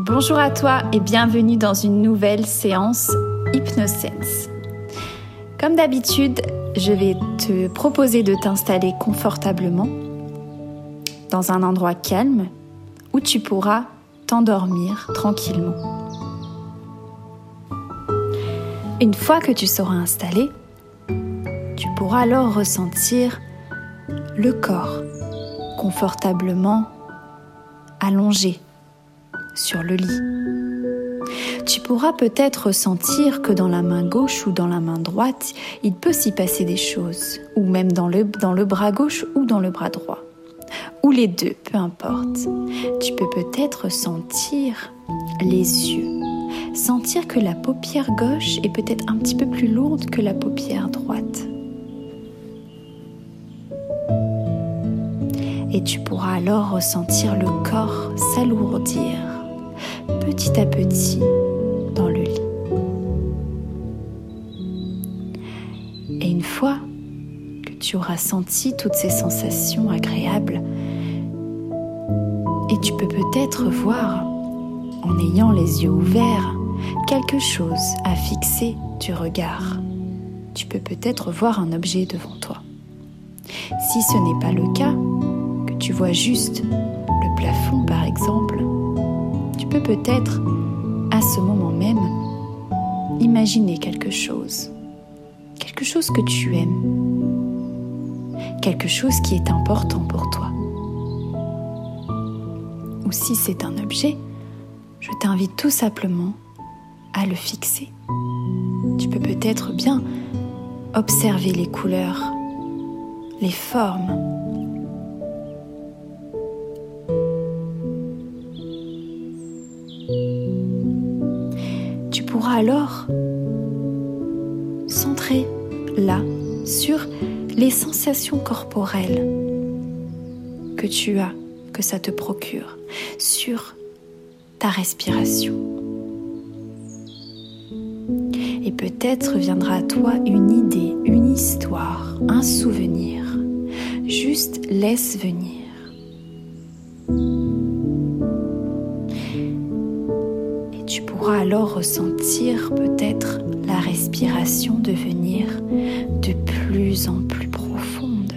Bonjour à toi et bienvenue dans une nouvelle séance HypnoSense. Comme d'habitude, je vais te proposer de t'installer confortablement dans un endroit calme où tu pourras t'endormir tranquillement. Une fois que tu seras installé, tu pourras alors ressentir le corps confortablement allongé sur le lit. Tu pourras peut-être sentir que dans la main gauche ou dans la main droite, il peut s'y passer des choses, ou même dans le, dans le bras gauche ou dans le bras droit, ou les deux, peu importe. Tu peux peut-être sentir les yeux, sentir que la paupière gauche est peut-être un petit peu plus lourde que la paupière droite. Et tu pourras alors ressentir le corps s'alourdir petit à petit dans le lit. Et une fois que tu auras senti toutes ces sensations agréables, et tu peux peut-être voir, en ayant les yeux ouverts, quelque chose à fixer du regard. Tu peux peut-être voir un objet devant toi. Si ce n'est pas le cas, que tu vois juste le plafond par exemple, peux peut-être, à ce moment même, imaginer quelque chose. Quelque chose que tu aimes. Quelque chose qui est important pour toi. Ou si c'est un objet, je t'invite tout simplement à le fixer. Tu peux peut-être bien observer les couleurs, les formes, alors centrer là sur les sensations corporelles que tu as, que ça te procure, sur ta respiration. Et peut-être viendra à toi une idée, une histoire, un souvenir. Juste laisse venir. Alors ressentir peut-être la respiration devenir de plus en plus profonde.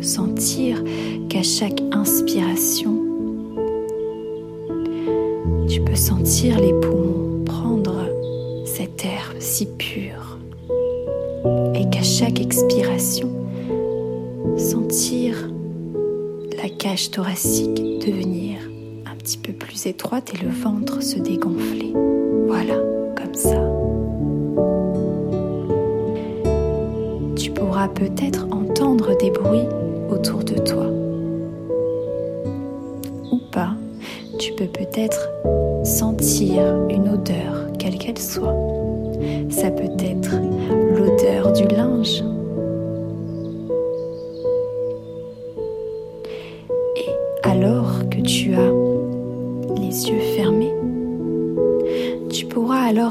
Sentir qu'à chaque inspiration, tu peux sentir les poumons prendre cet air si pur et qu'à chaque expiration, sentir la cage thoracique devenir petit peu étroite et le ventre se dégonfler. Voilà, comme ça. Tu pourras peut-être entendre des bruits autour de toi. Ou pas, tu peux peut-être sentir une odeur, quelle qu'elle soit. Ça peut être l'odeur du linge.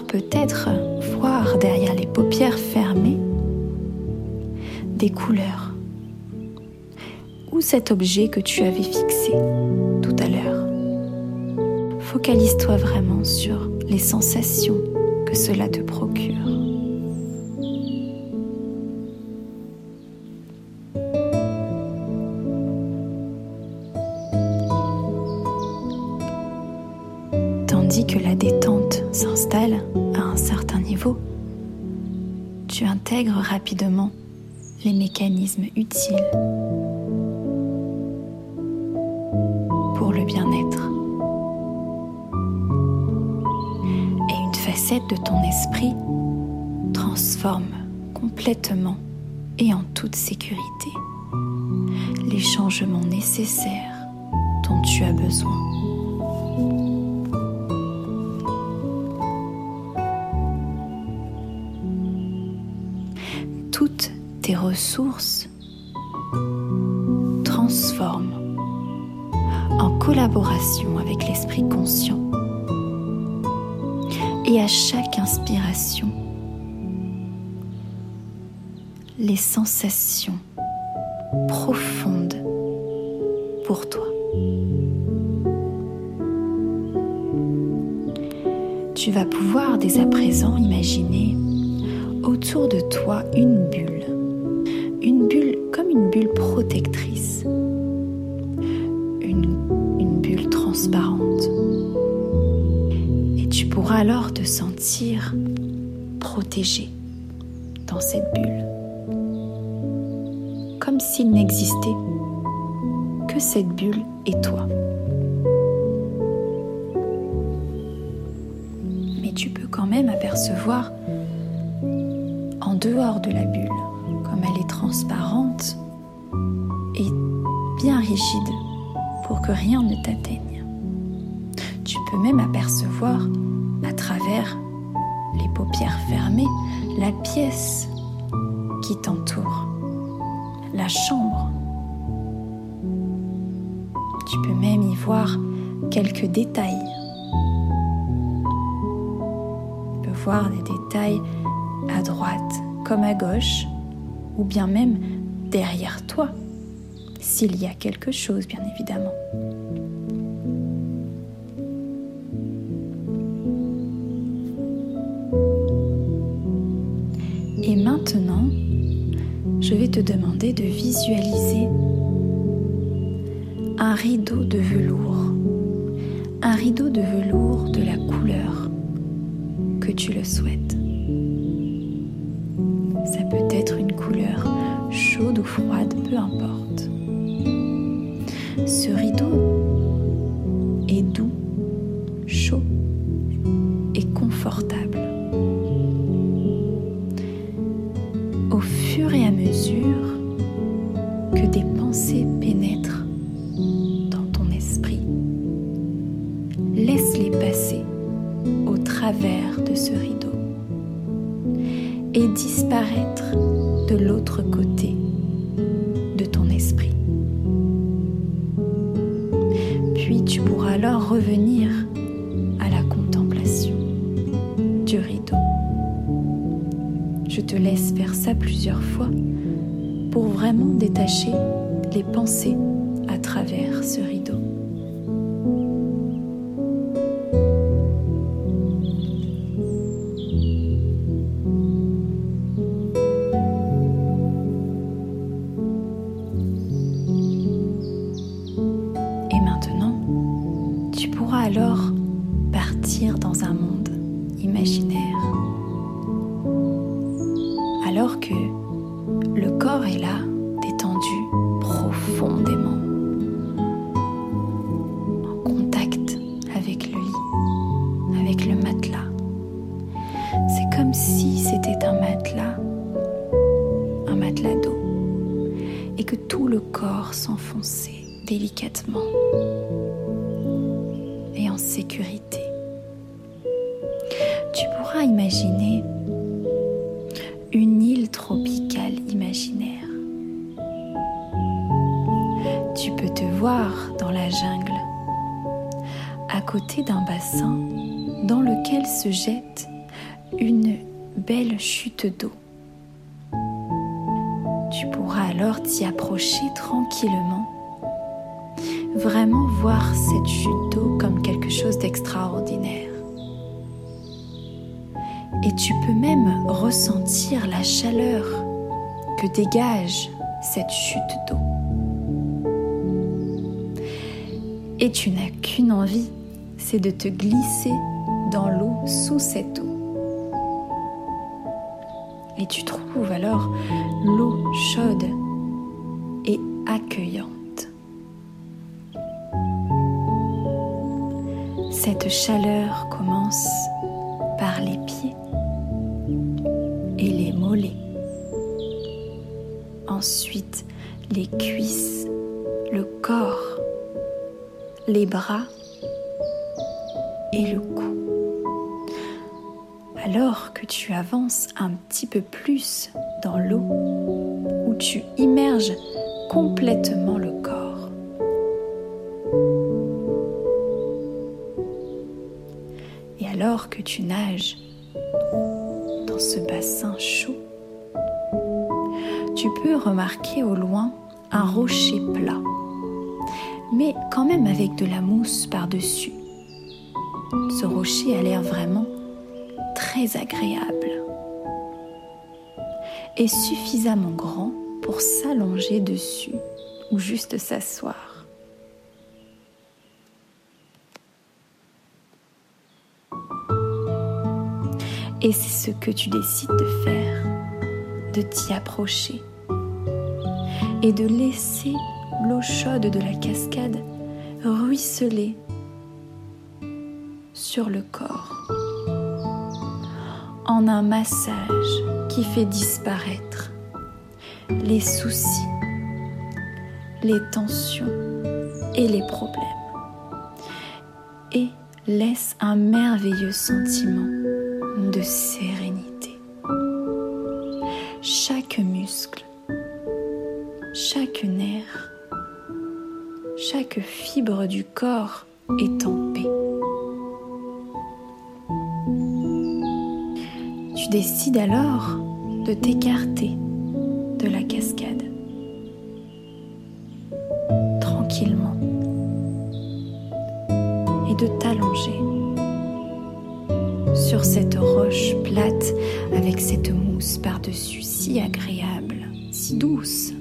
Peut-être voir derrière les paupières fermées des couleurs ou cet objet que tu avais fixé tout à l'heure? Focalise-toi vraiment sur les sensations que cela te procure. De ton esprit transforme complètement et en toute sécurité les changements nécessaires dont tu as besoin. toutes tes ressources transforment en collaboration avec l'esprit conscient. Et à chaque inspiration, les sensations profondes pour toi. tu vas pouvoir dès à présent imaginer autour de toi une bulle. Protégé dans cette bulle. Comme s'il n'existait que cette bulle et toi. Mais tu peux quand même apercevoir en dehors de la bulle, comme elle est transparente et bien rigide pour que rien ne t'atteigne. Tu peux même apercevoir à travers paupières fermées la pièce qui t'entoure, la chambre. Tu peux même y voir quelques détails. Tu peux voir des détails à droite comme à gauche, ou bien même derrière toi, s'il y a quelque chose, bien évidemment. Je vais te demander de visualiser un rideau de velours, un rideau de velours de la couleur que tu le souhaites. Ça peut être une couleur chaude ou froide, peu importe. Ce rideau est doux, chaud et confortable. Que des pensées pénètrent dans ton esprit, laisse-les passer au travers de ce rideau et disparaître de l'autre côté de ton esprit. Puis tu pourras alors revenir à la contemplation du rideau. Je te laisse faire ça plusieurs fois pour vraiment détacher les pensées matelas, un matelas d'eau, et que tout le corps s'enfonçait délicatement en sécurité. Tu pourras imaginer une île tropicale imaginaire. Tu peux te voir dans la jungle, à côté d'un bassin dans lequel se jette une belle chute d'eau. Tu pourras alors t'y approcher tranquillement vraiment voir cette chute d'eau comme quelque chose d'extraordinaire. Et tu peux même ressentir la chaleur que dégage cette chute d'eau. Et tu n'as qu'une envie, c'est de te glisser dans l'eau sous cette eau. Et tu trouves alors l'eau chaude et accueillante. Cette chaleur commence par les pieds et les mollets. Ensuite, les cuisses, le corps, les bras et le cou. Alors que tu avances un petit peu plus dans l'eau, où tu immerges complètement le corps, alors que tu nages dans ce bassin chaud, tu peux remarquer au loin un rocher plat, mais quand même avec de la mousse par-dessus. ce rocher a l'air vraiment très agréable et suffisamment grand pour s'allonger dessus ou juste s'asseoir. Et c'est ce que tu décides de faire, de t'y approcher et de laisser l'eau chaude de la cascade ruisseler sur le corps un massage qui fait disparaître les soucis, les tensions et les problèmes et laisse un merveilleux sentiment de sérénité. Chaque muscle, chaque nerf, chaque fibre du corps est décides alors de t'écarter de la cascade tranquillement et de t'allonger sur cette roche plate avec cette mousse par-dessus si agréable, si douce.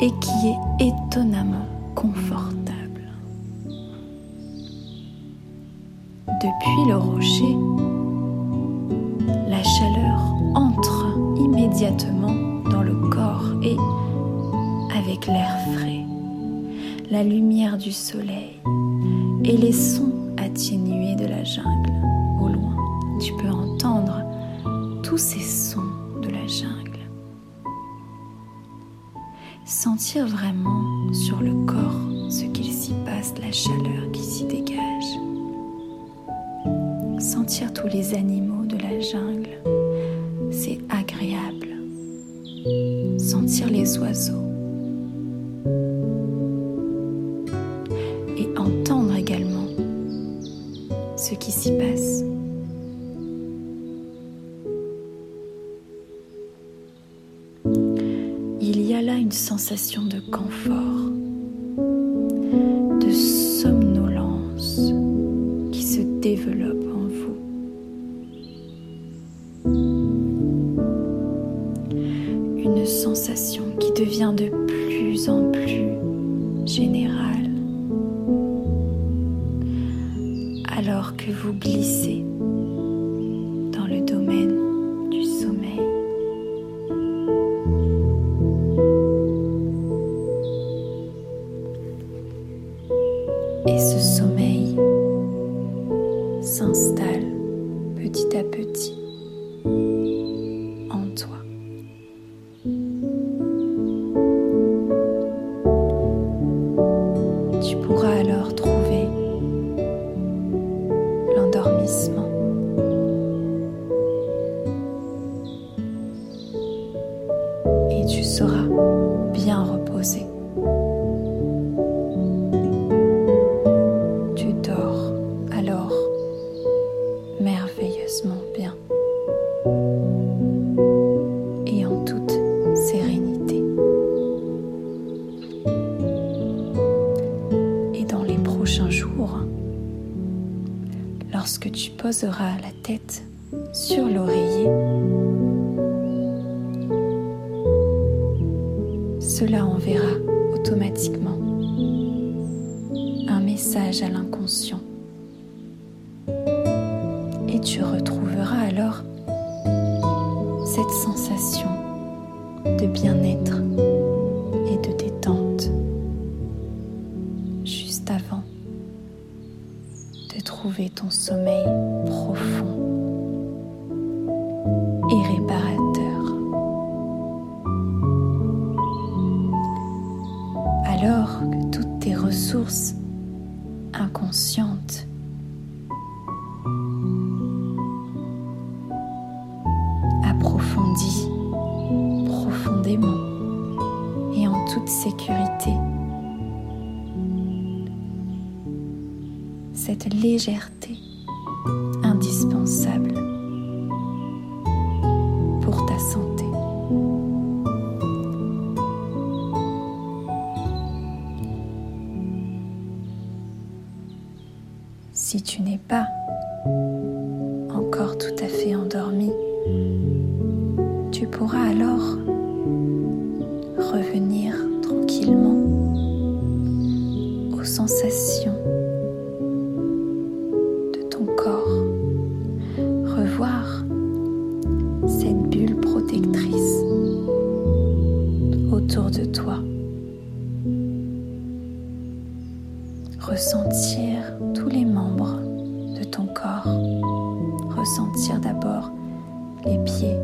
Et qui est étonnamment confortable. Depuis le rocher, la chaleur entre immédiatement dans le corps et, avec l'air frais, la lumière du soleil et les sons atténués de la jungle, au loin, tu peux entendre tous ces sons de la jungle. Sentir vraiment sur le corps ce qu'il s'y passe, la chaleur qui s'y dégage sentir tous les animaux de la jungle, c'est agréable. Sentir les oiseaux. Et entendre également ce qui s'y passe. Sensation de confort, de somnolence qui se développe sensation qui devient de plus en plus générale. Alors que vous glissez lorsque tu poseras la tête sur l'oreiller, cela enverra automatiquement un message à l'inconscient. Et tu retrouveras alors cette sensation de bien-être et de détente juste avant de trouver ton sommeil profond Cette légèreté revoir cette bulle protectrice autour de toi. Ressentir tous les membres de ton corps. Ressentir d'abord les pieds,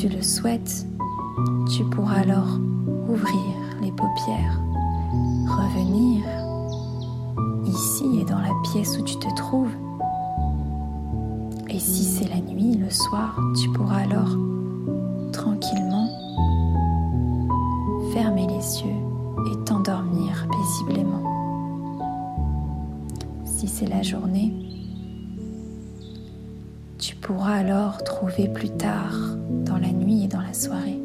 tu le souhaites, tu pourras alors ouvrir les paupières, revenir ici et dans la pièce où tu te trouves. Et si c'est la nuit, le soir, tu pourras alors tranquillement fermer les yeux et t'endormir paisiblement. Si c'est la journée, tu pourras alors trouver plus tard, la nuit et dans la soirée,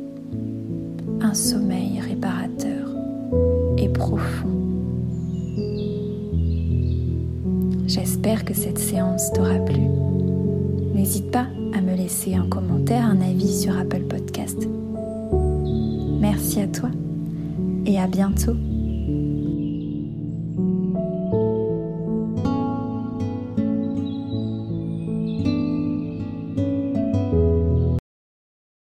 un sommeil réparateur et profond. J'espère que cette séance t'aura plu. N'hésite pas à me laisser un commentaire, un avis sur Apple Podcast. Merci à toi et à bientôt